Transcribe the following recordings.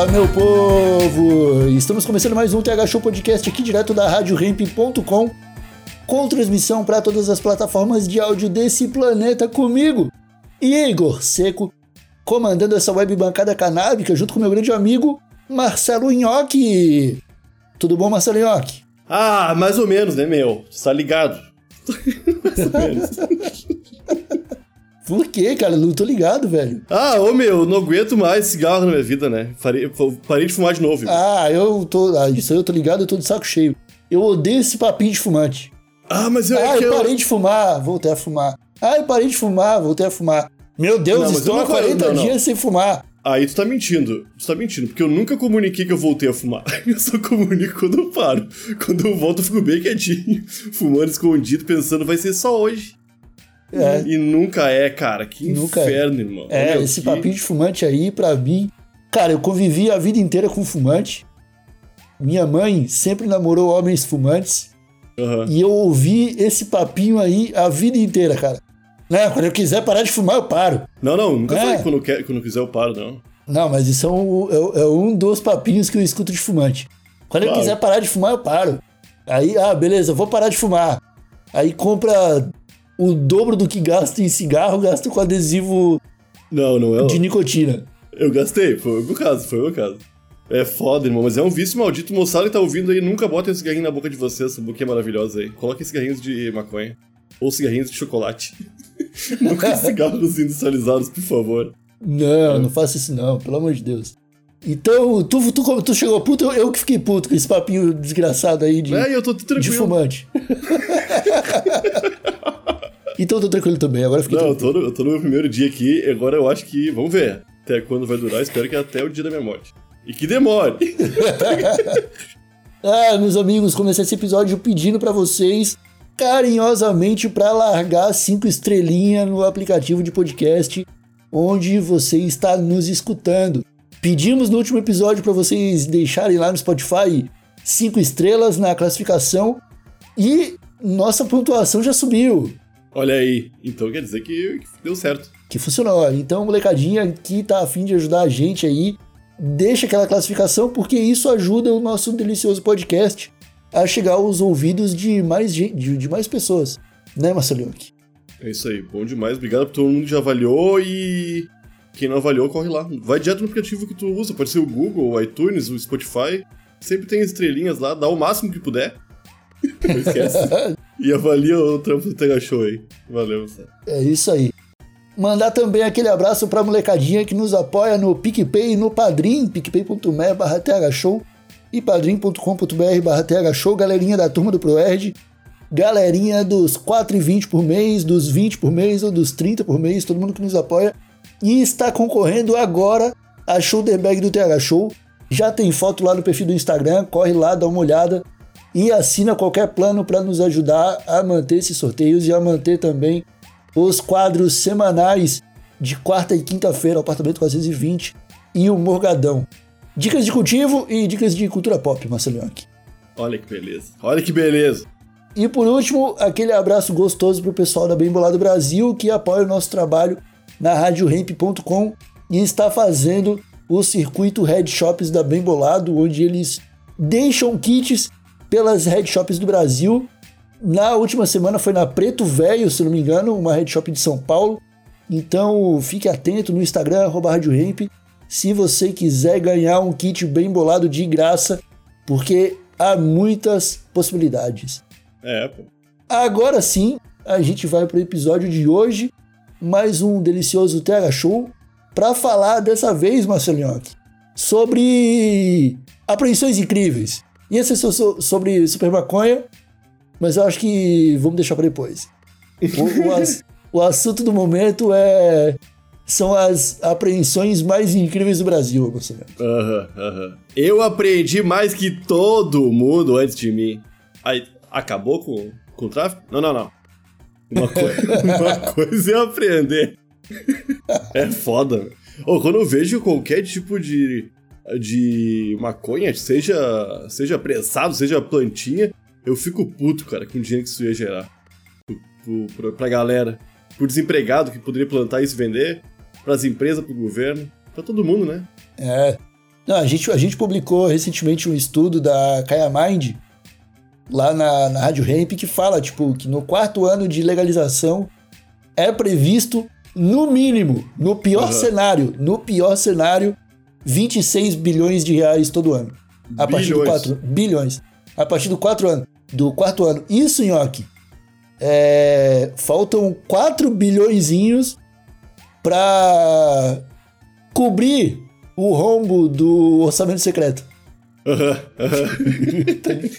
Fala, meu povo! Estamos começando mais um TH Show Podcast aqui direto da RadioRamp.com com transmissão para todas as plataformas de áudio desse planeta comigo, Igor Seco, comandando essa web bancada canábica junto com meu grande amigo Marcelo Nhoque. Tudo bom, Marcelo Nhoque? Ah, mais ou menos, né, meu? Tá ligado? mais ou menos. Por quê, cara? Não tô ligado, velho. Ah, ô meu, não aguento mais cigarro na minha vida, né? Parei, parei de fumar de novo. Ah, eu tô. Ah, isso aí eu tô ligado, eu tô de saco cheio. Eu odeio esse papinho de fumante. Ah, mas eu, ah, é que eu eu... parei de fumar, voltei a fumar. Ah, eu parei de fumar, voltei a fumar. Meu Deus, Não, estou eu há nunca- 40 não, não. dias sem fumar. Aí tu tá mentindo. Tu tá mentindo, porque eu nunca comuniquei que eu voltei a fumar. Eu só comunico quando eu paro. Quando eu volto, eu fico bem quietinho, fumando escondido, pensando, vai ser só hoje. É, E nunca é, cara. Que Nunca é. inferno, irmão. é Meu, esse que- papinho de fumante aí, pra mim. Cara, eu convivi a vida inteira com fumante. Minha mãe sempre namorou homens fumantes. Aham. E eu ouvi esse papinho aí a vida inteira, cara. Né? Quando eu quiser parar de fumar, eu paro. Não, não, nunca É. falei que quando, eu quer- quando eu quiser eu paro, não. Não, mas isso é um, é- é um dos papinhos que eu escuto de fumante. Quando eu Claro. quiser parar de fumar, eu paro. Aí, ah, beleza, eu vou parar de fumar. Aí compra o dobro do que gasta em cigarro, gasta com adesivo Não, não é. de nicotina. Eu gastei, foi o meu caso, foi o meu caso. É foda, irmão, mas é um vício maldito. Moçada que tá ouvindo aí, nunca botem esse cigarrinho na boca de vocês, essa boquinha maravilhosa aí. Coloquem cigarrinhos de maconha. Ou cigarrinhos de chocolate. nunca cigarros industrializados, por favor. Não, não faça isso não, pelo amor de Deus. Então, tu, tu, tu chegou puto, eu, eu que fiquei puto com esse papinho desgraçado aí de, É, eu tô tudo de tranquilo. fumante. então eu tô tranquilo também, agora fiquei Não, eu tô, no, eu tô no meu primeiro dia aqui, agora eu acho que. Vamos ver até quando vai durar, espero que até o dia da minha morte. E que demore! Ah, meus amigos, comecei esse episódio pedindo pra vocês carinhosamente pra largar cinco estrelinhas no aplicativo de podcast onde você está nos escutando. Pedimos no último episódio pra vocês deixarem lá no Spotify cinco estrelas na classificação e nossa pontuação já subiu. Olha aí, então quer dizer que, que deu certo. Que funcionou. Então, molecadinha que tá afim de ajudar a gente aí, deixa aquela classificação, porque isso ajuda o nosso delicioso podcast a chegar aos ouvidos de mais, gente, de, de mais pessoas. Né, Marcelinho? É isso aí, bom demais. Obrigado pra todo mundo que já avaliou e. Quem não avaliou, corre lá. Vai direto no aplicativo que tu usa, pode ser o Google, o iTunes, o Spotify. Sempre tem estrelinhas lá, dá o máximo que puder. Esquece. e avalia o trampo do Tega Show aí. Valeu, Sá. É isso aí. Mandar também aquele abraço pra molecadinha que nos apoia no PicPay e no Padrim, picpay.me barra thshow e padrim.com.br barra thshow, galerinha da turma do ProErd, galerinha dos 4,20 por mês, dos 20 por mês ou dos 30 por mês, todo mundo que nos apoia e está concorrendo agora a shoulder bag do TH Show. Já tem foto lá no perfil do Instagram, corre lá, dá uma olhada e assina qualquer plano para nos ajudar a manter esses sorteios e a manter também os quadros semanais de quarta e quinta-feira, o Apartamento 420 e o Morgadão. Dicas de cultivo e dicas de cultura pop, Marcelo Olha que beleza. Olha que beleza. E por último, aquele abraço gostoso pro pessoal da Bem Bolado Brasil que apoia o nosso trabalho na RadioRamp.com e está fazendo o circuito Head Shops da Bem Bolado, onde eles deixam kits pelas Head Shops do Brasil. Na última semana foi na Preto Velho, se não me engano, uma Head Shop de São Paulo. Então fique atento no Instagram, arroba Rádio Ramp, se você quiser ganhar um kit bem bolado de graça, porque há muitas possibilidades. É, pô. Agora sim, a gente vai pro episódio de hoje, mais um delicioso TH Show, para falar dessa vez, Marcelinho, sobre apreensões incríveis. Ia ser so- so- sobre super maconha, mas eu acho que vamos deixar para depois. O, o, ass- o assunto do momento é são as apreensões mais incríveis do Brasil, Bolsonaro. Aham, aham. Eu aprendi mais que todo mundo antes de mim. Aí, acabou com, com o tráfico? Não, não, não. Uma, coi- uma coisa é aprender. É foda. Ô, quando eu vejo qualquer tipo de, de maconha, seja, seja prensado, seja plantinha, eu fico puto, cara, com o dinheiro que isso ia gerar. Pro, pro, pra, galera. Pro desempregado que poderia plantar isso e vender, pras empresas, pro governo, pra todo mundo, né? É. Não, a gente, a gente publicou recentemente um estudo da Kaya Mind lá na, na Rádio Hemp que fala, tipo, que no quarto ano de legalização é previsto, no mínimo, no pior Aham. cenário, no pior cenário, 26 bilhões de reais todo ano. A partir do Bilhões. quatro bilhões. A partir do quatro ano, do quarto ano. Isso, Nhoque, é, faltam 4 bilhõezinhos pra cobrir o rombo do orçamento secreto. Aham, aham.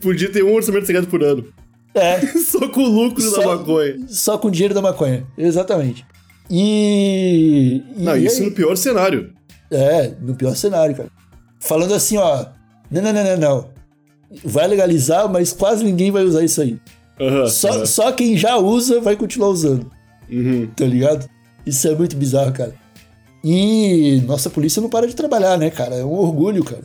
Podia ter um orçamento secreto por ano. É, Só com o lucro da Só- maconha. só com o dinheiro da maconha. Exatamente. E. e Não, isso aí- no pior cenário. É, no pior cenário, cara. Falando assim, ó. Não, não, não, não, não. Vai legalizar, mas quase ninguém vai usar isso aí. Aham, Só, aham. só quem já usa vai continuar usando. Uhum. tá ligado? Isso é muito bizarro, cara. E nossa polícia não para de trabalhar, né, cara? É um orgulho, cara.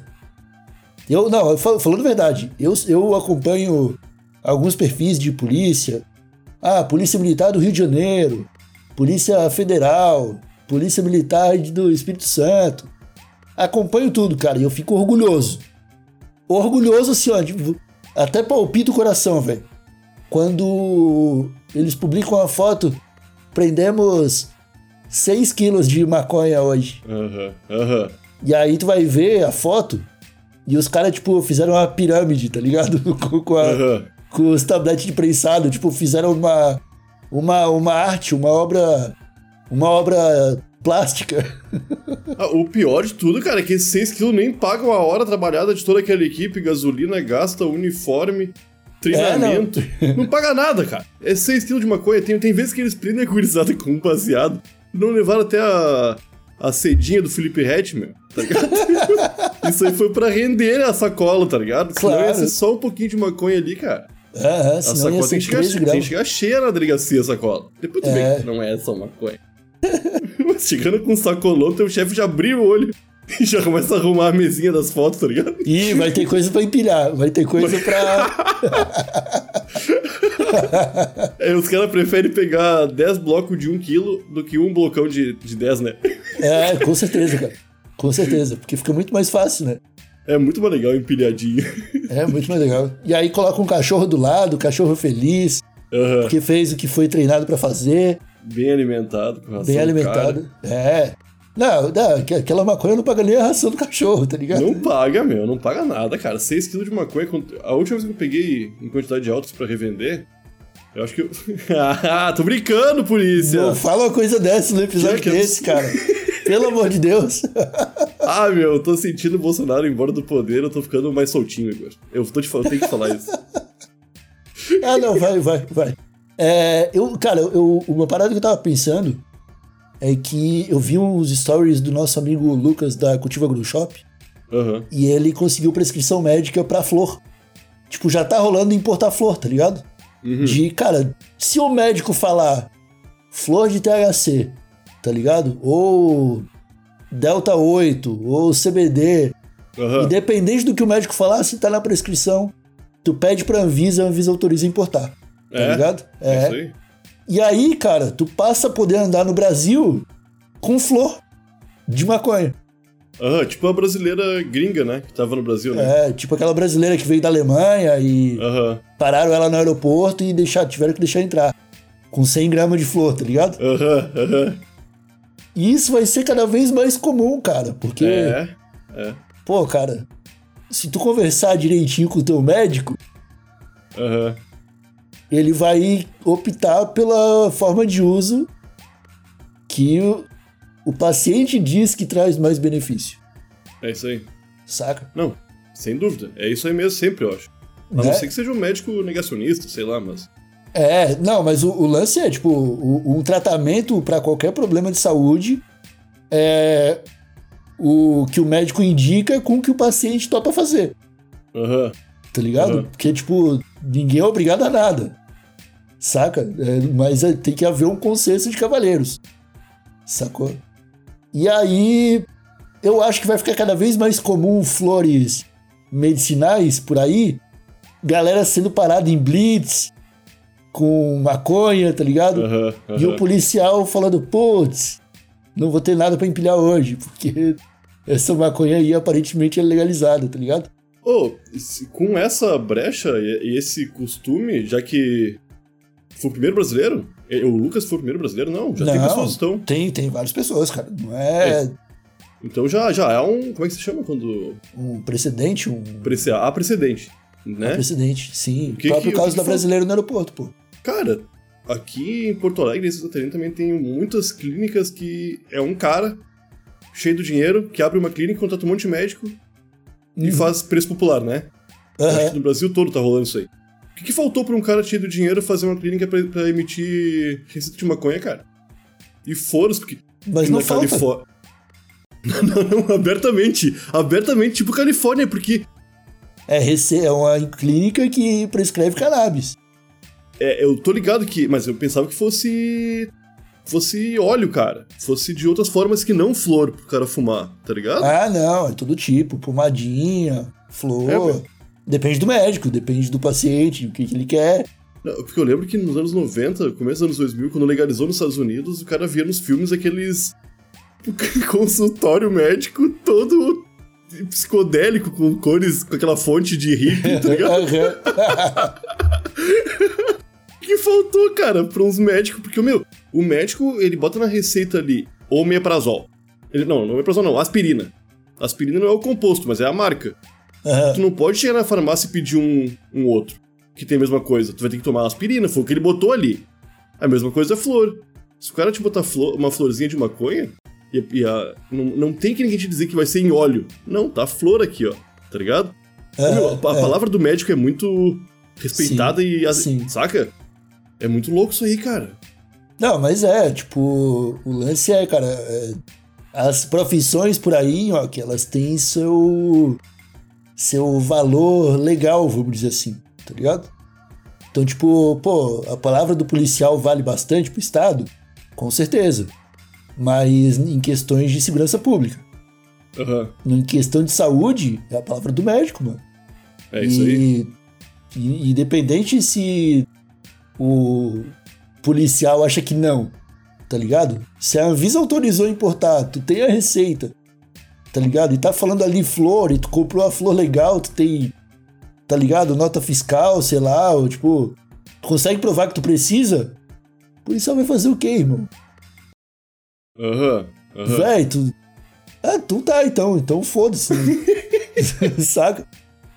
Eu, não, falando a verdade, eu, eu acompanho alguns perfis de polícia. Ah, Polícia Militar do Rio de Janeiro, Polícia Federal, Polícia Militar do Espírito Santo. Acompanho tudo, cara, e eu fico orgulhoso. Orgulhoso, assim, ó, de- até palpita o coração, velho. Quando eles publicam a foto prendemos 6 quilos de maconha hoje. Aham, aham. E aí tu vai ver a foto e os caras, tipo, fizeram uma pirâmide, tá ligado? com, com, a- Aham. com os tabletes de prensado, tipo, fizeram uma, uma, uma arte, uma obra, uma obra plástica. Ah, o pior de tudo, cara, é que esses 6 quilos nem pagam a hora trabalhada de toda aquela equipe, gasolina, gasta, uniforme, treinamento. não. paga nada, cara. É 6 quilos de maconha. Tem, tem vezes que eles prendem a gurizada com um baseado. Não levaram até a, a cedinha do Felipe meu, tá ligado? Isso aí foi pra render a sacola, tá ligado? Senão ia Claro. ser só um pouquinho de maconha ali, cara. Aham, A senão ia sacola ser tem que, chegar, 13 tem que chegar cheia na delegacia a sacola. Depois tu É. vê que não é só maconha. Chegando com um sacolão, teu chefe já abriu o olho e já começa a arrumar a mesinha das fotos, tá ligado? Ih, vai ter coisa pra empilhar, vai ter coisa pra... Aí os caras preferem pegar 10 blocos de 1 quilo do que um blocão de, de 10, né? É, com certeza, cara. Com certeza, porque fica muito mais fácil, né? É muito mais legal empilhadinho. É muito mais legal. E aí coloca um cachorro do lado, cachorro feliz, Aham. porque fez o que foi treinado pra fazer, Bem alimentado, com ração bem alimentado. É. Não, não, aqu- aquela maconha não paga nem a ração do cachorro, tá ligado? Não paga, meu, não paga nada, cara. 6 quilos de maconha. A última vez que eu peguei em quantidade alta pra revender, eu acho que eu. ah, tô brincando, polícia! Não fala uma coisa dessa no episódio Que que desse, cara. Pelo amor de Deus. Ah, meu, eu tô sentindo o Bolsonaro embora do poder, eu tô ficando mais soltinho agora. Eu tô te falando, eu tenho que falar isso. ah, não, vai, vai, vai. É, eu, cara, eu, uma parada que eu tava pensando é que eu vi uns stories do nosso amigo Lucas da Cultiva Grow Shop Aham. e ele conseguiu prescrição médica pra flor. Tipo, já tá rolando importar flor, tá ligado? De, cara, se o médico falar flor de THC, tá ligado? Ou Delta 8, ou CBD, Aham. independente do que o médico falar, se tá na prescrição, tu pede pra Anvisa, a Anvisa autoriza a importar. Tá É? ligado? É isso aí. E aí, cara, tu passa a poder andar no Brasil com flor de maconha. Aham, tipo a brasileira gringa, né? Que tava no Brasil, né? É, tipo aquela brasileira que veio da Alemanha e Aham. pararam ela no aeroporto e deixar, tiveram que deixar entrar. Com 100 gramas de flor, tá ligado? Aham, aham. E isso vai ser cada vez mais comum, cara. Porque, É. É. pô, cara, se tu conversar direitinho com o teu médico, Aham. Ele vai optar pela forma de uso que o, o paciente diz que traz mais benefício. É isso aí. Saca? Não, sem dúvida. É isso aí mesmo sempre, eu acho. A Né? não ser que seja um médico negacionista, sei lá, mas. É, não, mas o, o lance é, tipo, o- um tratamento para qualquer problema de saúde é o que o médico indica com o que o paciente topa fazer, Aham. tá ligado? Uhum. Porque, tipo, ninguém é obrigado a nada, saca? É, mas é, tem que haver um consenso de cavalheiros, sacou? E aí, eu acho que vai ficar cada vez mais comum flores medicinais por aí, galera sendo parada em blitz com maconha, tá ligado? Aham. E o policial falando, putz, não vou ter nada pra empilhar hoje, porque essa maconha aí aparentemente é legalizada, tá ligado? Se- com essa brecha e esse costume, já que foi o primeiro brasileiro? E- O Lucas foi o primeiro brasileiro? Não, já tem Não, pessoas que estão. Tem, tem várias pessoas, cara. Não é, Então já, já é um. Como é que se chama quando. um precedente, um Prece- Há precedente, né? precedente, sim. O que o próprio que- caso que da foi? brasileira no aeroporto, pô. Cara, aqui em Porto Alegre, em Santa Catarina, também tem muitas clínicas que é um cara cheio do dinheiro que abre uma clínica, contrata um monte de médico e Uhum. faz preço popular, né? Aham. Acho que no Brasil todo tá rolando isso aí. O que, que faltou pra um cara cheio do dinheiro fazer uma clínica pra, pra emitir receita de maconha, cara? E foros, porque. Mas não falta. Califó- Não, não, abertamente. Abertamente, tipo Califórnia, porque É, rece- é uma clínica que prescreve cannabis. É, eu tô ligado que. Mas eu pensava que fosse. Fosse óleo, cara. Fosse de outras formas que não flor pro cara fumar, tá ligado? Ah, não, é todo tipo, pomadinha, flor. É. depende do médico, depende do paciente, o que, que ele quer. Porque eu lembro que nos anos 90, começo dos anos 2000, quando legalizou nos Estados Unidos, o cara via nos filmes aqueles. consultório médico todo psicodélico, com cores, com aquela fonte de hippie, tá ligado? Que faltou, cara, pra uns médicos? Porque, meu, o médico, ele bota na receita ali omeprazol. Ele, não, não omeprazol não, aspirina. Aspirina não é o composto, mas é a marca. Aham. Tu não pode chegar na farmácia e pedir um, um outro que tem a mesma coisa. Tu vai ter que tomar aspirina, foi o que ele botou ali. A mesma coisa é flor. Se o cara te botar flor- uma florzinha de maconha, e, e a- não, não tem que ninguém te dizer que vai ser em óleo. Não, tá flor aqui, ó. Tá ligado? Meu, a, a é. palavra do médico é muito respeitada e. a- sim. Saca? É muito louco isso aí, cara. Não, mas é, tipo, o lance é, cara, é, as profissões por aí, ó, que elas têm seu seu valor legal, vamos dizer assim, tá ligado? Então, tipo, pô, a palavra do policial vale bastante pro Estado? Com certeza. Mas em questões de segurança pública. Aham. Em questão de saúde, é a palavra do médico, mano. É isso aí. E, e- independente se o policial acha que não, tá ligado? Se a Anvisa autorizou importar, tu tem a receita, tá ligado? E tá falando ali flor, e tu comprou a flor legal, tu tem, tá ligado? Nota fiscal, sei lá, ou tipo, tu consegue provar que tu precisa? O policial vai fazer o quê, irmão? Aham. Aham. Véi, tu. Ah, tu tá então, então foda-se. Saca?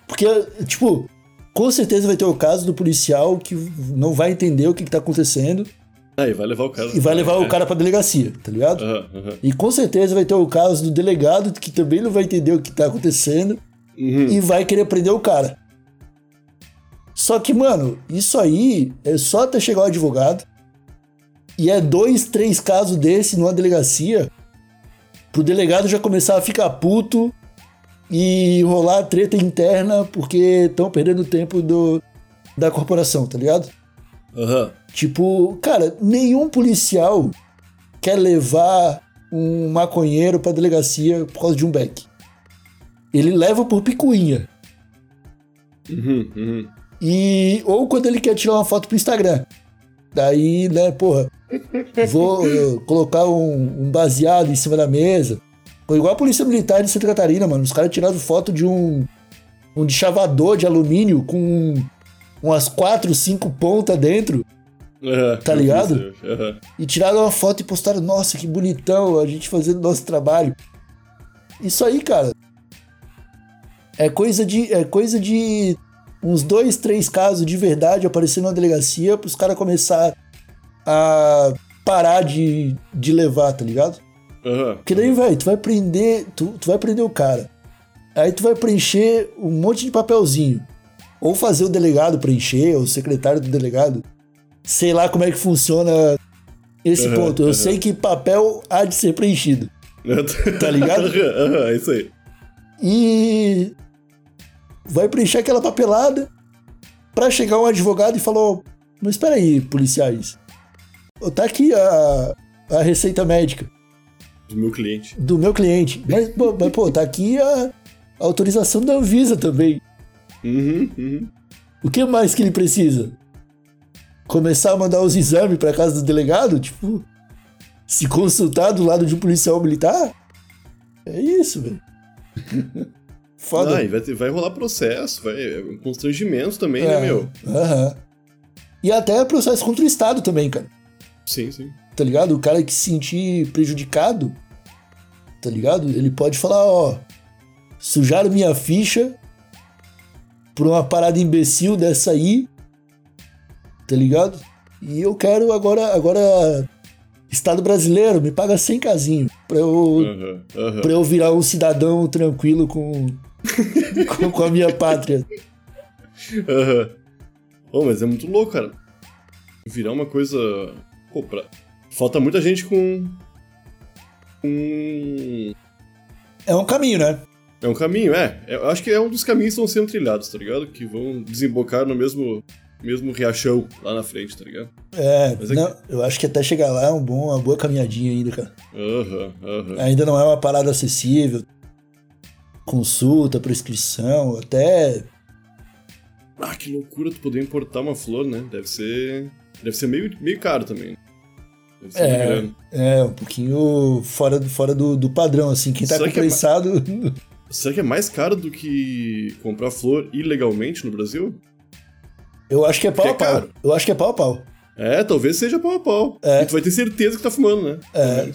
Porque, tipo, com certeza vai ter o caso do policial que não vai entender o que, que tá acontecendo Aí vai levar o cara. e vai levar É. o cara pra delegacia, tá ligado? Aham, aham. E com certeza vai ter o caso do delegado que também não vai entender o que tá acontecendo Uhum. e vai querer prender o cara. Só que, mano, isso aí é só até chegar o advogado. E é dois, três casos desse numa delegacia pro delegado já começar a ficar puto e rolar treta interna porque estão perdendo tempo do, da corporação, tá ligado? Aham. Tipo, cara, nenhum policial quer levar um maconheiro pra delegacia por causa de um beck. Ele leva por picuinha. Uhum, uhum. E ou quando ele quer tirar uma foto pro Instagram. Daí, né, porra, vou eh, colocar um, um baseado em cima da mesa. Foi igual a Polícia Militar de Santa Catarina, mano. Os caras tiraram foto de um um deschavador de alumínio com umas quatro, cinco pontas dentro Aham. Tá ligado? Aham. e tiraram uma foto e postaram, nossa, que bonitão, a gente fazendo nosso trabalho. Isso aí, cara, é coisa de é coisa de uns dois, três casos de verdade aparecendo na delegacia pros caras começar a parar de, de levar, tá ligado? Aham. Porque daí, velho, tu vai prender, tu, tu vai prender o cara. Aí tu vai preencher um monte de papelzinho. Ou fazer o delegado preencher, ou o secretário do delegado sei lá como é que funciona esse Aham, ponto. Eu aham. sei que papel há de ser preenchido. Tá ligado? Aham, aham, é isso aí. E vai preencher aquela papelada pra chegar um advogado e falou: Mas espera aí, policiais. Tá aqui a, a receita médica Do meu cliente. do meu cliente. Mas, pô, mas, pô, tá aqui a, a autorização da Anvisa também. Uhum, uhum. O que mais que ele precisa? Começar a mandar os exames pra casa do delegado? Tipo, se consultar do lado de um policial militar? É isso, velho. Foda. E vai, ter- vai rolar processo, vai. É um constrangimento também, É, né, meu? aham. E até processo contra o Estado também, cara. Sim, sim. Tá ligado? O cara que se sentir prejudicado, tá ligado? Ele pode falar, ó, sujaram minha ficha por uma parada imbecil dessa aí, tá ligado? E eu quero agora, agora Estado brasileiro, me paga 100 casinho pra eu, Aham, aham. pra eu virar um cidadão tranquilo com, com, com a minha pátria. Aham. Oh, mas é muito louco, cara. Virar uma coisa. Pô, pra... Falta muita gente com. com. É um caminho, né? É um caminho, é. Eu acho que é um dos caminhos que estão sendo trilhados, tá ligado? Que vão desembocar no mesmo, mesmo riachão lá na frente, tá ligado? É, Mas é não, eu acho que até chegar lá é um bom, uma boa caminhadinha ainda, cara. Aham, aham. Ainda não é uma parada acessível. Consulta, prescrição, até. Ah, que loucura tu poder importar uma flor, né? Deve ser. Deve ser meio, meio caro também. Deve ser É. É, um pouquinho fora, fora do, do padrão, assim. Quem tá Será que é. Será que é mais caro do que comprar flor ilegalmente no Brasil? Eu acho que é pau a Porque é pau. caro. Eu acho que é pau a pau. É, talvez seja pau a pau. É. E tu vai ter certeza que tá fumando, né? É.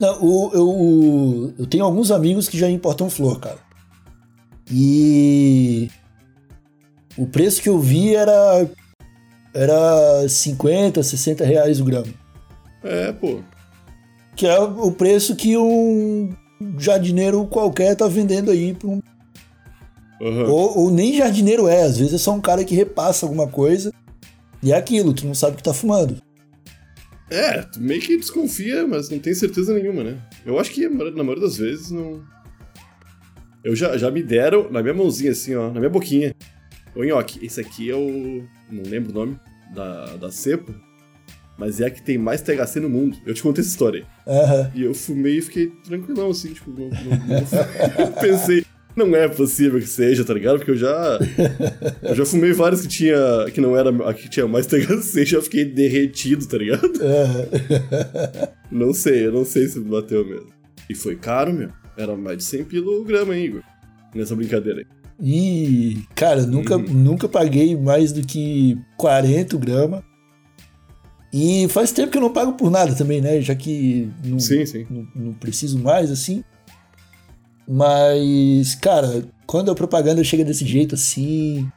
Não, o, eu, eu tenho alguns amigos que já importam flor, cara. E. O preço que eu vi era. Era 50, 60 reais o grama. É, pô. Que é o preço que um jardineiro qualquer tá vendendo aí pra um. Aham. Ou, ou nem jardineiro é, às vezes é só um cara que repassa alguma coisa. E é aquilo, tu não sabe o que tá fumando. É, tu meio que desconfia, mas não tem certeza nenhuma, né? Eu acho que na maioria das vezes não. Eu já, já me deram na minha mãozinha, assim, ó, na minha boquinha. Ô, Nhoque, esse aqui é o. Não lembro o nome da, da cepa, mas é a que tem mais THC no mundo. Eu te contei essa história. Aham. E eu fumei e fiquei tranquilão, assim, tipo, não, não- não- pensei, não é possível que seja, tá ligado? Porque eu já. Eu já fumei vários que tinha. que não era que tinha mais THC, já fiquei derretido, tá ligado? Não sei, eu não sei se bateu mesmo. E foi caro, meu. Era mais de 100 pila o grama, hein, Igor? Nessa brincadeira aí. E, cara, nunca, Uhum. nunca paguei mais do que 40 grama. E faz tempo que eu não pago por nada também, né? Já que não, Sim, sim. não, não preciso mais, assim. Mas, cara, quando a propaganda chega desse jeito assim.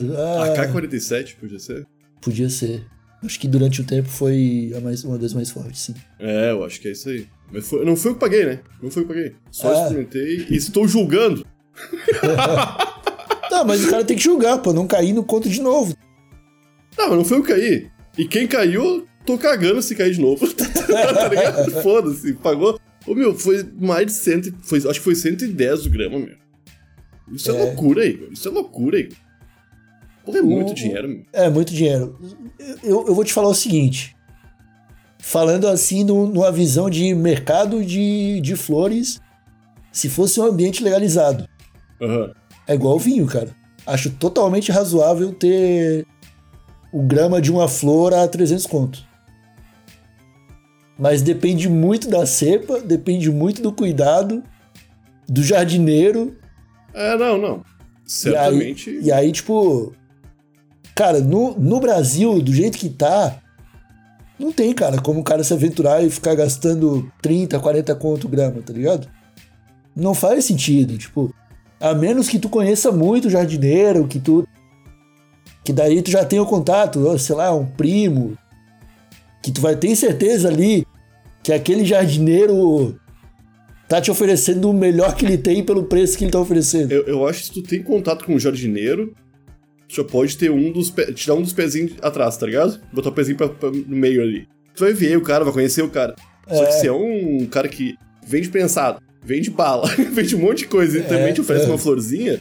ah, AK-47, podia ser? Podia ser. Acho que durante o tempo foi a mais, uma das mais fortes, sim. É, eu acho que é isso aí. Mas foi- não foi eu que paguei, né? Não foi eu que paguei. Só Ah. experimentei e estou julgando. Tá, mas o cara tem que julgar, pô, não cair no conto de novo. Não, mas não foi eu que caí. E quem caiu, tô cagando se cair de novo. tá ligado? Foda-se, pagou. Ô, meu, foi mais de 100. Foi, acho que foi 110 o grama, meu. Isso é, É. loucura, Igor. Isso é loucura, Igor. É muito O- dinheiro, meu. É, muito dinheiro. Eu, eu vou te falar o seguinte. Falando assim, no- numa visão de mercado de, de flores, se fosse um ambiente legalizado, Aham. é igual vinho, cara. Acho totalmente razoável ter o grama de uma flor a 300 conto. Mas depende muito da cepa, depende muito do cuidado, do jardineiro É, não, não. Certamente. e aí, e aí, tipo. Cara, no, no Brasil, do jeito que tá, não tem, cara, como o cara se aventurar e ficar gastando 30, 40 conto grama, tá ligado? Não faz sentido, tipo. A menos que tu conheça muito o jardineiro, que tu. Que daí tu já tem o contato, sei lá, um primo. Que tu vai ter certeza ali que aquele jardineiro tá te oferecendo o melhor que ele tem pelo preço que ele tá oferecendo. Eu, eu acho que se tu tem contato com um jardineiro, tu já pode ter um dos tirar um dos pezinhos atrás, tá ligado? Botar o pezinho pra, pra- no meio ali. Tu vai ver o cara, vai conhecer o cara. Só que É. se é um cara que vende prensado, vende bala, vende um monte de coisa e também te oferece é. uma florzinha,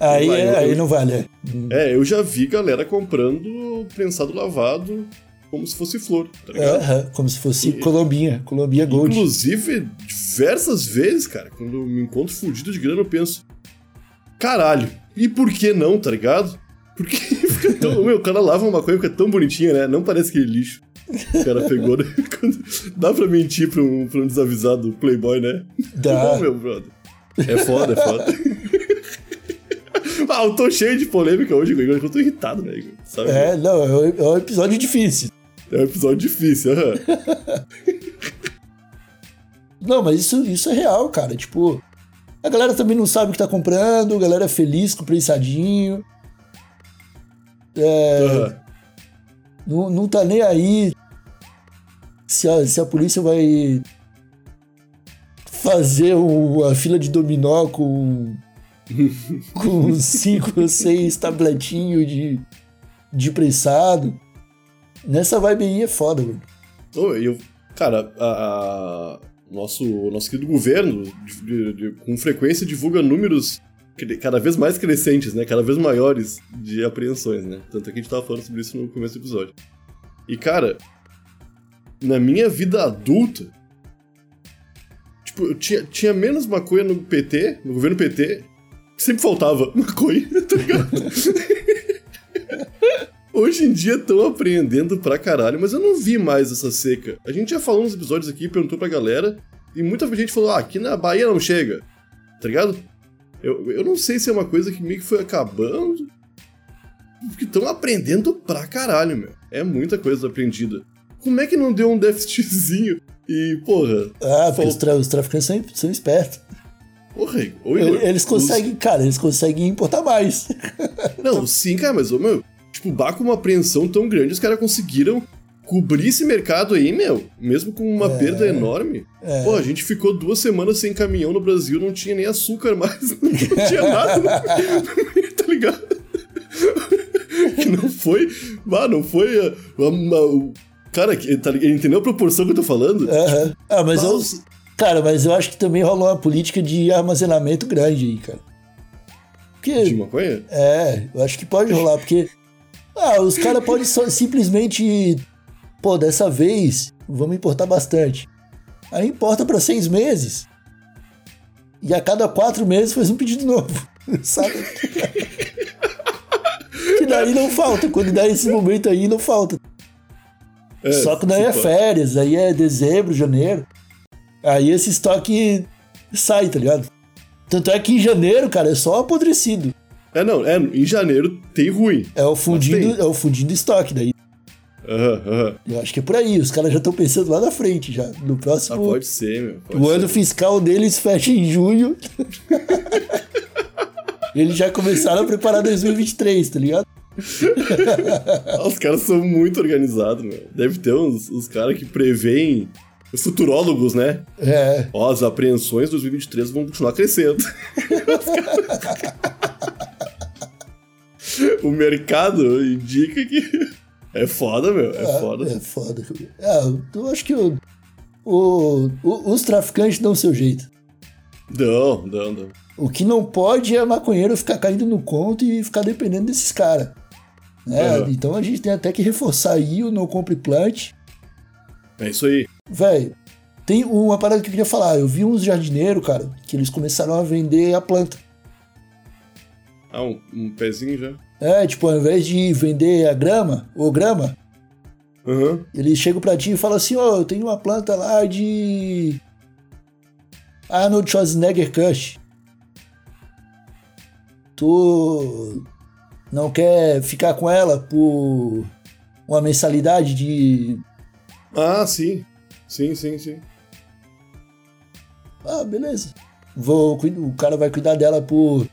Aí, Vai, é- aí não vale. é. é, eu já vi galera comprando prensado lavado como se fosse flor, tá É, ligado? como se fosse Colombinha, Colombia Gold. Inclusive, diversas vezes, cara, quando eu me encontro fudido de grana, eu penso, caralho, e por que não, tá ligado? Porque fica tão. Meu, o cara lava uma maconha, fica tão bonitinha, né? Não parece aquele lixo. que O cara pegou, né? Quando- Dá pra mentir pra um, pra um desavisado playboy, né? Dá. Não, meu brother. É foda, é foda. ah, eu tô cheio de polêmica hoje, Igor. Eu tô irritado, né, Igor? Sabe? É, não, é é um episódio difícil. É um episódio difícil, aham. Não, mas isso, isso é real, cara. Tipo, a galera também não sabe o que tá comprando, a galera é feliz com o prensadinho. É, aham. não, não tá nem aí se a, se a polícia vai fazer o- a fila de dominó com, com cinco ou seis tabletinhos de, de prensado. Nessa vibe aí é foda, mano. E eu, cara, a, a- nosso, nosso querido governo, de- de- de- com frequência, divulga números cada vez mais crescentes, né? Cada vez maiores de apreensões, né? Tanto é que a gente tava falando sobre isso no começo do episódio. E, cara, na minha vida adulta, tipo, eu tinha, tinha menos maconha no PT, no governo PT, sempre faltava maconha, tá ligado? Hoje em dia estão apreendendo pra caralho, mas eu não vi mais essa seca. A gente já falou nos episódios aqui, perguntou pra galera, e muita gente falou, ah, aqui na Bahia não chega, tá ligado? Eu, eu não sei se é uma coisa que meio que foi acabando, porque estão aprendendo pra caralho, meu. É muita coisa aprendida. Como é que não deu um déficitzinho? E, porra, Ah, porque os, tra- os traficantes são, são espertos. porra, Igor, Eles os- conseguem, cara, eles conseguem importar mais. Não, sim, cara, mas, meu, tipo, bah, com uma apreensão tão grande, os caras conseguiram cobrir esse mercado aí, meu, mesmo com uma perda enorme. É. Pô, a gente ficou duas semanas sem caminhão no Brasil, não tinha nem açúcar mais, não tinha nada, tá ligado? Que não foi, bah, não foi, a- a- a- o- cara, tá entendeu a proporção que eu tô falando? Aham. Ah, mas eu, cara, mas eu acho que também rolou uma política de armazenamento grande aí, cara. De Porque, maconha? é, eu acho que pode rolar, porque, ah, os caras podem simplesmente, pô, dessa vez, vamos importar bastante. Aí importa pra seis meses. E a cada quatro meses faz um pedido novo, sabe? que daí não falta, quando dá esse momento aí, não falta. É, Só que daí é tipo, férias, aí é dezembro, janeiro. Aí esse estoque sai, tá ligado? Tanto é que em janeiro, cara, é só apodrecido. É, não, é, em janeiro tem ruim. É o fundindo, tem. é o fundindo estoque daí. Aham, aham. Eu acho que é por aí. Os caras já estão pensando lá na frente já. No Ah, próximo. pode ser, meu. pode o ser. ano fiscal deles fecha em junho. Eles já começaram a preparar 2023, tá ligado? Ah, Os caras são muito organizados, meu. Deve ter uns, uns caras que preveem. Os futurólogos, né? É. Ó, as apreensões de 2023 vão continuar crescendo. o mercado indica que. É foda, meu. É foda. É foda. É, eu acho que o, o- o- os traficantes dão o seu jeito. Não, não, não. O que não pode é maconheiro ficar caindo no conto e ficar dependendo desses caras. Né? Aham. Então a gente tem até que reforçar aí o não compre plant. É isso aí. Véi, tem uma parada que eu queria falar. Eu vi uns jardineiros, cara, que eles começaram a vender a planta. Ah, um, um pezinho já. É, tipo, ao invés de vender a grama, ou grama, Aham. eles chegam pra ti e falam assim, ó, eu tenho uma planta lá de Arnold Schwarzenegger Kush. Tu não quer ficar com ela por uma mensalidade de... Ah, sim. Sim, sim, sim. Ah, beleza. Vou, o cara vai cuidar dela por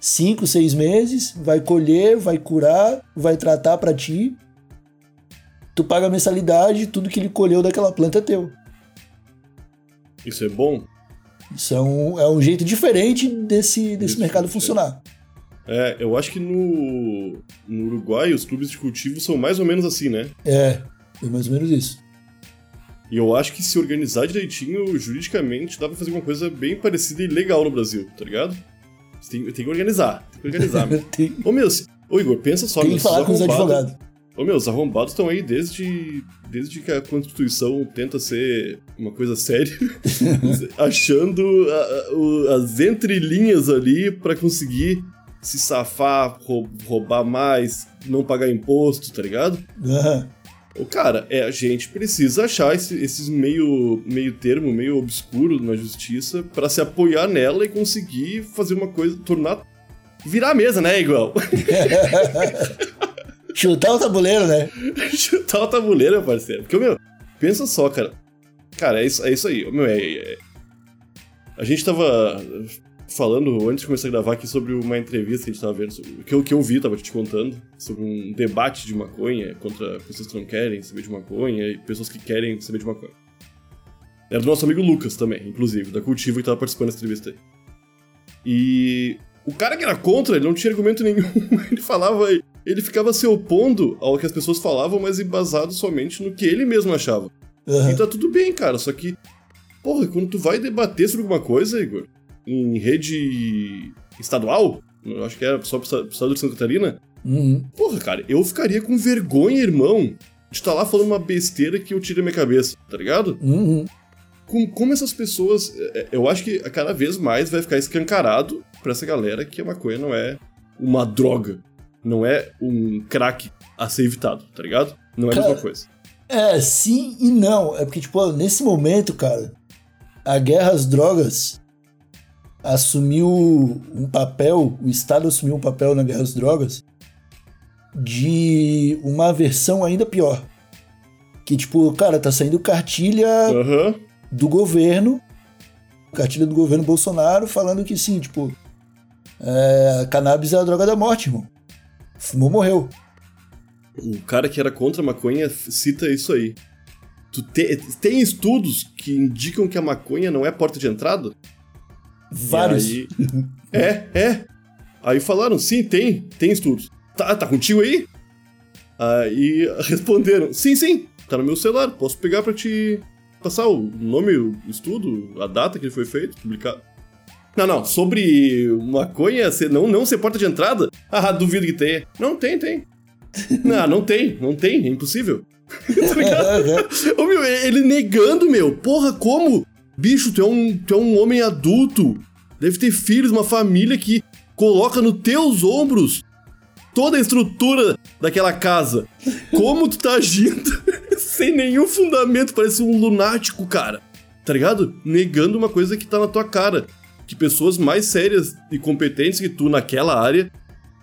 cinco, seis meses, vai colher, vai curar, vai tratar pra ti. Tu paga a mensalidade, tudo que ele colheu daquela planta é teu. Isso é bom? Isso é um, é um jeito diferente desse, desse Isso, mercado isso. funcionar. É, eu acho que no, no Uruguai os clubes de cultivo são mais ou menos assim, né? É, é mais ou menos isso. E eu acho que se organizar direitinho, juridicamente, dá pra fazer uma coisa bem parecida e legal no Brasil, tá ligado? Você tem, tem que organizar, tem que organizar. Tem, Ô, meu, se- ô, Igor, pensa só, tem que falar com os advogados. Ô, meu, os arrombados estão aí desde, desde que a Constituição tenta ser uma coisa séria, achando a- a- as entrelinhas ali pra conseguir se safar, rou- roubar mais, não pagar imposto, tá ligado? Aham. Cara, é, a gente precisa achar esse- esses meio, meio termo, meio obscuro na justiça pra se apoiar nela e conseguir fazer uma coisa, tornar... Virar a mesa, né, igual? Chutar o tabuleiro, né? Chutar o tabuleiro, meu parceiro. Porque, meu, pensa só, cara. Cara, é isso, é isso aí. Meu, é, é- A gente tava falando antes de começar a gravar aqui sobre uma entrevista que a gente tava vendo, sobre, que, eu, que eu vi, tava te contando, sobre um debate de maconha contra pessoas que não querem saber de maconha e pessoas que querem saber de maconha. Era do nosso amigo Lucas também, inclusive, da Cultivo, que tava participando dessa entrevista aí. E o cara que era contra, ele não tinha argumento nenhum. Ele falava, ele ficava se opondo ao que as pessoas falavam, mas embasado somente no que ele mesmo achava. Aham. E tá tudo bem, cara, só que, porra, quando tu vai debater sobre alguma coisa, Igor, em rede estadual, eu acho que era só pro esta- pro estado de Santa Catarina, Uhum. porra, cara, eu ficaria com vergonha, irmão, de estar lá falando uma besteira que eu tiro da minha cabeça, tá ligado? Uhum. com, como essas pessoas. é, Eu acho que cada vez mais vai ficar escancarado pra essa galera que a maconha não é uma droga. Não é um crack a ser evitado, tá ligado? Não é a mesma Cara, coisa. É, sim e não. É porque, tipo, nesse momento, cara, a guerra às drogas assumiu um papel, o Estado assumiu um papel na guerra às drogas de uma versão ainda pior. Que, tipo, cara, tá saindo cartilha Aham. do governo, cartilha do governo Bolsonaro, falando que sim, tipo, é, a cannabis é a droga da morte, irmão. Fumou, morreu. O cara que era contra a maconha cita isso aí. Tu te- tem estudos que indicam que a maconha não é porta de entrada? Vários. Aí- É, é. Aí falaram, sim, tem, tem estudos. Tá, tá contigo aí? Aí responderam, sim, sim, tá no meu celular, posso pegar pra te passar o nome, o estudo, a data que ele foi feito, publicado. Não, não, sobre maconha não, não ser porta de entrada? Ah, duvido que tenha. Não, tem, tem. Não, não tem, não tem, é impossível. tá ligado? Ô, meu, ele negando, meu. Porra, como? Bicho, tu é, um, tu é um homem adulto. Deve ter filhos, uma família que coloca nos teus ombros toda a estrutura daquela casa. Como tu tá agindo sem nenhum fundamento? Parece um lunático, cara. Tá ligado? Negando uma coisa que tá na tua cara. Que pessoas mais sérias e competentes que tu naquela área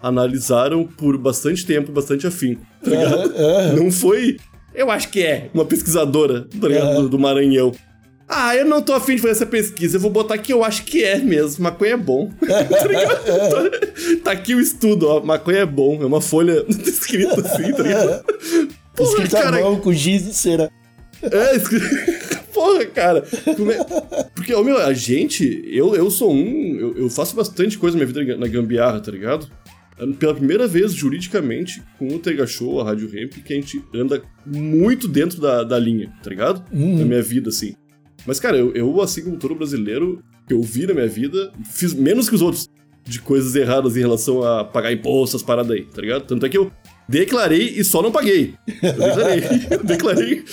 analisaram por bastante tempo, bastante afinco. Tá ligado? Não foi. Eu acho que é uma pesquisadora tá ligado? Do, do Maranhão. Ah, eu não tô afim de fazer essa pesquisa. Eu vou botar que eu acho que é mesmo. Maconha é bom. tá? Tá- aqui o estudo, ó. Maconha é bom. É uma folha escrita assim, tá ligado? Porra, Escrito à cara. mão com giz de cera. É, escrito. Porra, cara. É- Porque, ó, meu, a gente. Eu, eu sou um. Eu, eu faço bastante coisa na minha vida na gambiarra, tá ligado? Pela primeira vez, juridicamente, com o Tega Show, a Rádio Ramp, que a gente anda muito dentro da, da linha, tá ligado? Uhum. Na minha vida, assim. Mas, cara, eu, eu, assim como todo brasileiro, que eu vi na minha vida, fiz menos que os outros de coisas erradas em relação a pagar impostos, as paradas aí, tá ligado? Tanto é que eu declarei e só não paguei. Eu declarei. eu declarei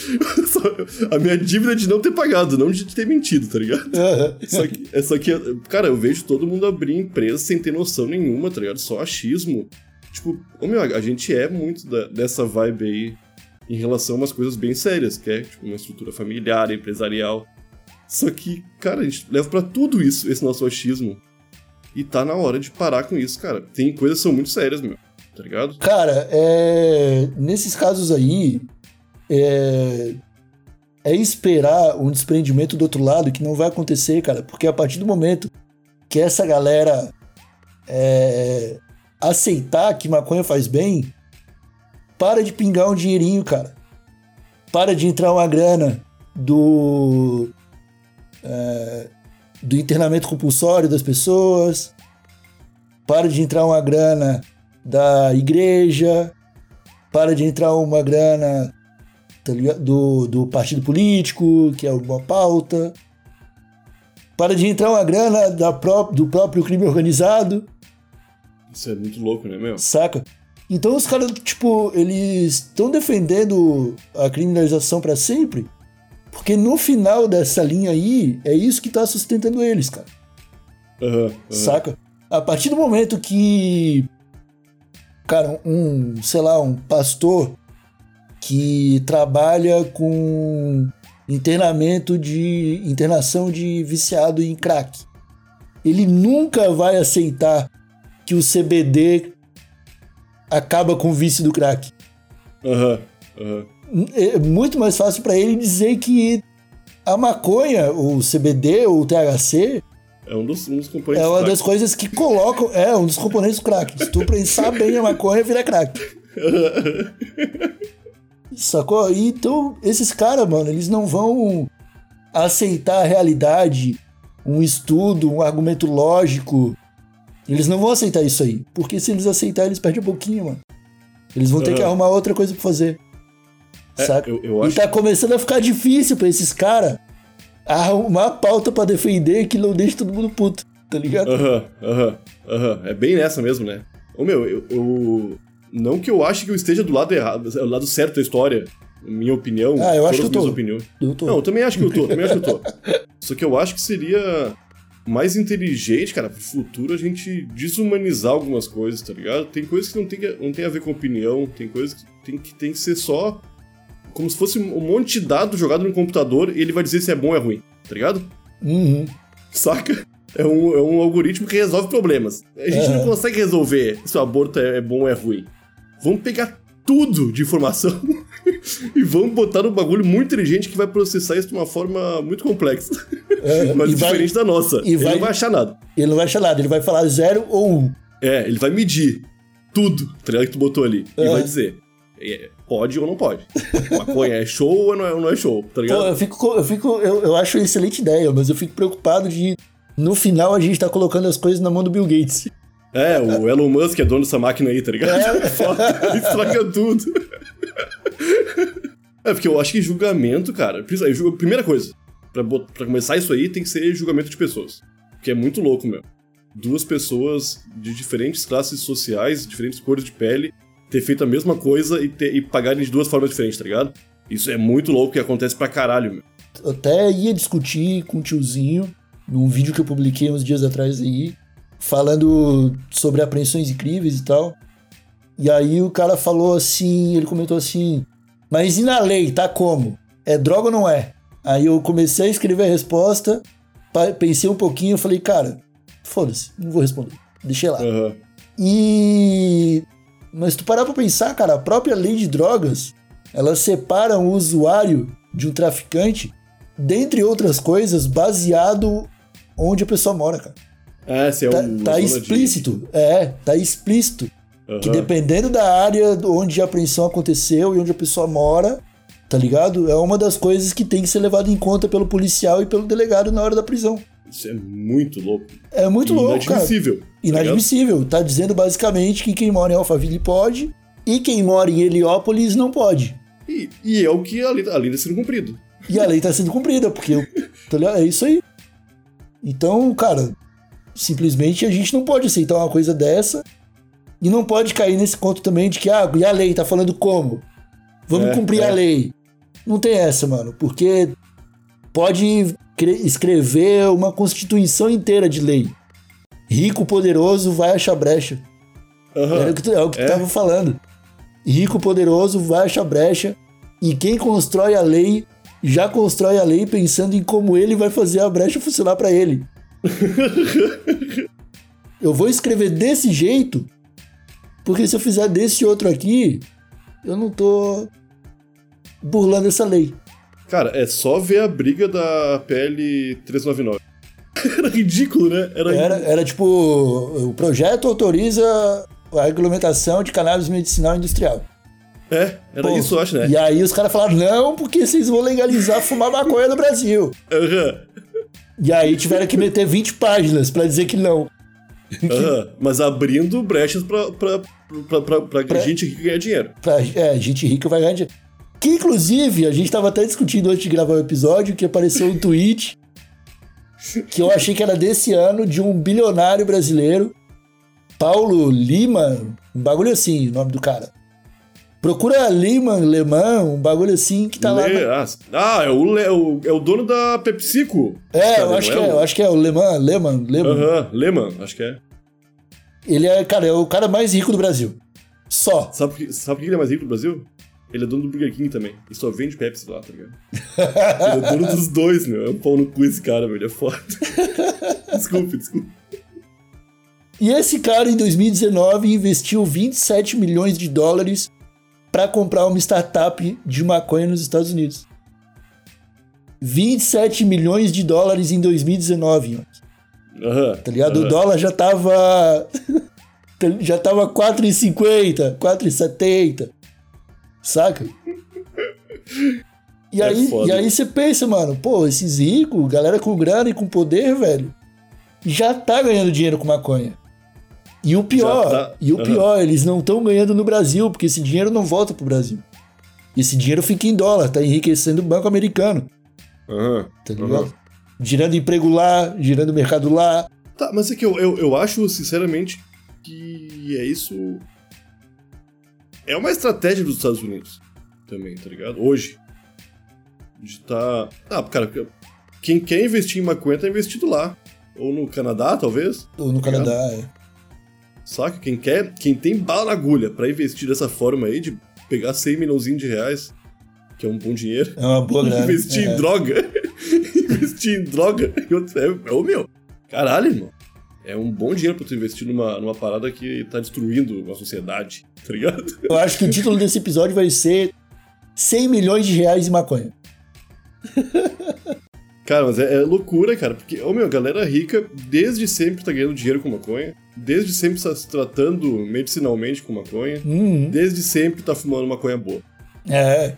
a minha dívida de não ter pagado, não de ter mentido, tá ligado? Só que, é só que, cara, eu vejo todo mundo abrir empresa sem ter noção nenhuma, tá ligado? Só achismo. Tipo, ô meu, a gente é muito da- dessa vibe aí em relação a umas coisas bem sérias, que é tipo, uma estrutura familiar, empresarial. Só que, cara, a gente leva pra tudo isso, esse nosso achismo. E tá na hora de parar com isso, cara. Tem coisas que são muito sérias, meu. Tá ligado? Cara, é, nesses casos aí, é, é esperar um desprendimento do outro lado que não vai acontecer, cara, porque a partir do momento que essa galera é, aceitar que maconha faz bem, para de pingar um dinheirinho, cara. Para de entrar uma grana do é, do internamento compulsório das pessoas. para de entrar uma grana da igreja, para de entrar uma grana tá do, do partido político, que é uma pauta, para de entrar uma grana da pró do próprio crime organizado, Isso é muito louco, né, meu? saca? Então os caras, tipo, eles estão defendendo a criminalização para sempre, porque no final dessa linha aí, é isso que tá sustentando eles, cara. Aham, aham. Saca? A partir do momento que, cara, um, sei lá, um pastor que trabalha com internamento de internação de viciado em crack, ele nunca vai aceitar que o CBD acaba com o vício do crack. Aham, aham. É muito mais fácil para ele dizer que a maconha, o CBD ou o THC É um dos, um dos componentes É uma das coisas que colocam. É, um dos componentes do crack. Se tu pensar bem a maconha, vira crack. Sacou? E Então, esses caras, mano, eles não vão aceitar a realidade, um estudo, um argumento lógico. Eles não vão aceitar isso aí. Porque se eles aceitarem, eles perdem um pouquinho, mano. Eles vão ter que arrumar outra coisa pra fazer. É, Saca? eu- eu E acho- tá começando a ficar difícil pra esses caras arrumar pauta pra defender que não deixa todo mundo puto, tá ligado? Aham, aham, aham. É bem nessa mesmo, né? Ô meu, eu, eu- Não que eu ache que eu esteja do lado errado, do lado certo da história, minha opinião. Ah, eu acho que eu tô. opiniões. Eu tô- Não, eu também acho que eu tô, também acho que eu tô. Só que eu acho que seria mais inteligente, cara, pro futuro a gente desumanizar algumas coisas, tá ligado? Tem coisas que não tem, que- não tem a ver com opinião, tem coisas que tem, que tem que ser só como se fosse um monte de dados jogado no computador e ele vai dizer se é bom ou é ruim, tá ligado? Uhum. Saca? É um, é um algoritmo que resolve problemas. A gente não consegue resolver se o aborto é, é bom ou é ruim. Vamos pegar tudo de informação e vamos botar num bagulho muito inteligente que vai processar isso de uma forma muito complexa. É, Mas e vai- diferente da nossa. e ele vai- não vai achar nada. Ele não vai achar nada, ele vai falar zero ou um. É, ele vai medir tudo, tá ligado? Que tu botou ali. E É. vai dizer. é, Pode ou não pode. Maconha é show ou não é, não é show, tá Pô, ligado? eu fico, co- eu fico, eu, eu acho uma excelente ideia, mas eu fico preocupado de no final a gente tá colocando as coisas na mão do Bill Gates. É, o Elon Musk é dono dessa máquina aí, tá ligado? É. Foda, estraga tudo. É, porque eu acho que julgamento, cara. Primeira coisa, pra, pra começar isso aí, tem que ser julgamento de pessoas. Que é muito louco, meu. Duas pessoas de diferentes classes sociais, diferentes cores de pele, ter feito a mesma coisa e, ter, e pagarem de duas formas diferentes, tá ligado? Isso é muito louco e acontece pra caralho, meu. Eu até ia discutir com o tiozinho num vídeo que eu publiquei uns dias atrás aí, falando sobre apreensões incríveis e tal. E aí o cara falou assim, ele comentou assim, mas e na lei, tá como? É droga ou não é? Aí eu comecei a escrever a resposta, pensei um pouquinho, falei, cara, foda-se, não vou responder, deixei lá. Aham. E. Mas tu parar pra pensar, cara, a própria lei de drogas ela separa o usuário de um traficante, dentre outras coisas, baseado onde a pessoa mora, cara. É, se é Tá, um. tá explícito. É, tá explícito. Que Aham. dependendo da área onde a apreensão aconteceu e onde a pessoa mora, tá ligado? É uma das coisas que tem que ser levado em conta pelo policial e pelo delegado na hora da prisão. Isso é muito louco. É muito louco, cara. Inadmissível. tá ligado? Inadmissível. Tá dizendo basicamente que quem mora em Alphaville pode e quem mora em Heliópolis não pode. E, e é o que a lei, a lei tá sendo cumprido. E a lei tá sendo cumprida, porque tá é isso aí. Então, cara, simplesmente a gente não pode aceitar uma coisa dessa e não pode cair nesse conto também de que, ah, e a lei tá falando como? Vamos É, cumprir é. a lei. Não tem essa, mano, porque pode escrever uma constituição inteira de lei. Rico, poderoso, vai achar brecha. Aham. Era o que tu, é o que tu É. tava falando. Rico, poderoso, vai achar brecha. E quem constrói a lei, já constrói a lei pensando em como ele vai fazer a brecha funcionar pra ele. eu vou escrever desse jeito, porque se eu fizer desse outro aqui, eu não tô burlando essa lei. Cara, é só ver a briga da PL 399. Era ridículo, né? Era, Era, era tipo, o projeto autoriza a regulamentação de cannabis medicinal industrial. É, era Pô, isso, eu acho, né? E aí os caras falaram, não, porque vocês vão legalizar fumar maconha no Brasil. Aham. E aí tiveram que meter 20 páginas pra dizer que não. Aham, mas abrindo brechas pra, pra, pra, pra, pra, Pra- gente rica ganhar dinheiro. Pra, é, gente rica vai ganhar dinheiro. Que inclusive, a gente tava até discutindo antes de gravar o episódio que apareceu um tweet que eu achei que era desse ano de um bilionário brasileiro, Paulo Lima, um bagulho assim, o nome do cara. Procura Lima, Lemã, um bagulho assim que tá lá. Le- na- ah, é o, Le- é o, é dono da PepsiCo. É, eu acho é, o- eu acho que é o Lemã, Leman, Leman. Aham, Lehman, acho que é. Ele é, cara, é o cara mais rico do Brasil. Só. Sabe, sabe por que ele é mais rico do Brasil? Ele é dono do Burger King também. E só vende Pepsi lá, tá ligado? ele é dono dos dois, meu. É um pau no cu esse cara, velho. É foda. desculpe, desculpe. E esse cara, em 2019, investiu 27 milhões de dólares para comprar uma startup de maconha nos Estados Unidos. 27 milhões de dólares em 2019, ó, Aham. tá ligado? O dólar já tava. já tava 4,50, 4,70. Saca? E É aí, foda. e aí você pensa, mano, pô, esses ricos, galera com grana e com poder, velho, já tá ganhando dinheiro com maconha. E o pior, tá. e o pior, eles não estão ganhando no Brasil, porque esse dinheiro não volta pro Brasil. Esse dinheiro fica em dólar, tá enriquecendo o banco americano, Aham. tá ligado? Girando emprego lá, girando mercado lá. Tá, mas é que eu, eu, eu acho, sinceramente, que é isso. É uma estratégia dos Estados Unidos também, tá ligado? Hoje. De tá. Ah, cara, quem quer investir em maconha tá investido lá. Ou no Canadá, talvez. Ou no Obrigado. Canadá, é. Saca? Quem quer, quem tem bala na agulha pra investir dessa forma aí, de pegar 100 milhãozinhos de reais, que é um bom dinheiro, É uma boa grana. investir é. em droga. investir em droga. outro- É, é o meu. Caralho, irmão. É um bom dinheiro pra tu investir numa, numa parada que tá destruindo uma sociedade, tá ligado? Eu acho que o título desse episódio vai ser 100 milhões de reais em maconha. Cara, mas é, é loucura, cara, porque, ô meu, a galera rica desde sempre tá ganhando dinheiro com maconha, desde sempre tá se tratando medicinalmente com maconha, Uhum. desde sempre tá fumando maconha boa. É,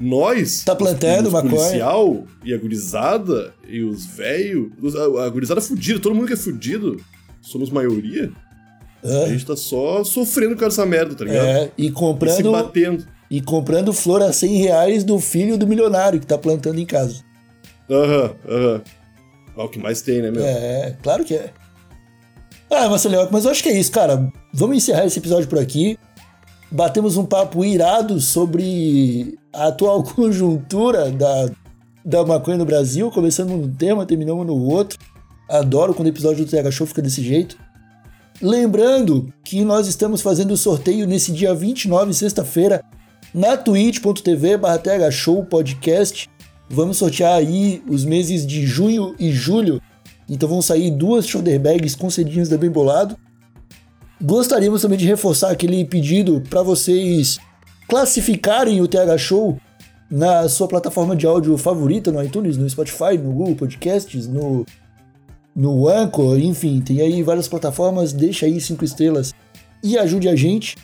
Nós, Tá plantando os maconha. policial e a gurizada e os velhos, a, a gurizada fudida, todo mundo que é fudido, somos maioria, a é, gente tá só sofrendo com essa merda, tá ligado? é, e E se comprando, batendo. e comprando flor a 100 reais do filho do milionário que tá plantando em casa. Aham, aham. É o que mais tem, né, meu? É, claro que é. Ah, Marcelinho, mas eu acho que é isso, cara. Vamos encerrar esse episódio por aqui. Batemos um papo irado sobre a atual conjuntura da, da maconha no Brasil. Começamos num tema, terminamos no outro. Adoro quando o episódio do TH Show fica desse jeito. Lembrando que nós estamos fazendo o sorteio nesse dia 29, sexta-feira, na twitch.tv barra Podcast. Vamos sortear aí os meses de junho e julho. Então vão sair duas shoulder bags com cedinhos da Bem Bolado. Gostaríamos também de reforçar aquele pedido para vocês classificarem o TH Show na sua plataforma de áudio favorita, no iTunes, no Spotify, no Google Podcasts, no, no Anchor, enfim, tem aí várias plataformas. Deixa aí cinco estrelas e ajude a gente.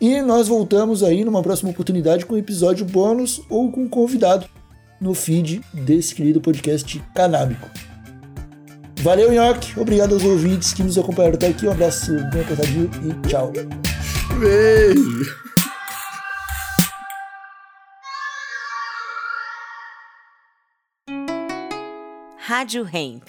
E nós voltamos aí numa próxima oportunidade com episódio bônus ou com convidado no feed desse querido podcast canábico. Valeu, Nhoque. Obrigado aos ouvintes que nos acompanharam até aqui. Um abraço bem apertadinho e tchau. Beijo! Rádio Hemp.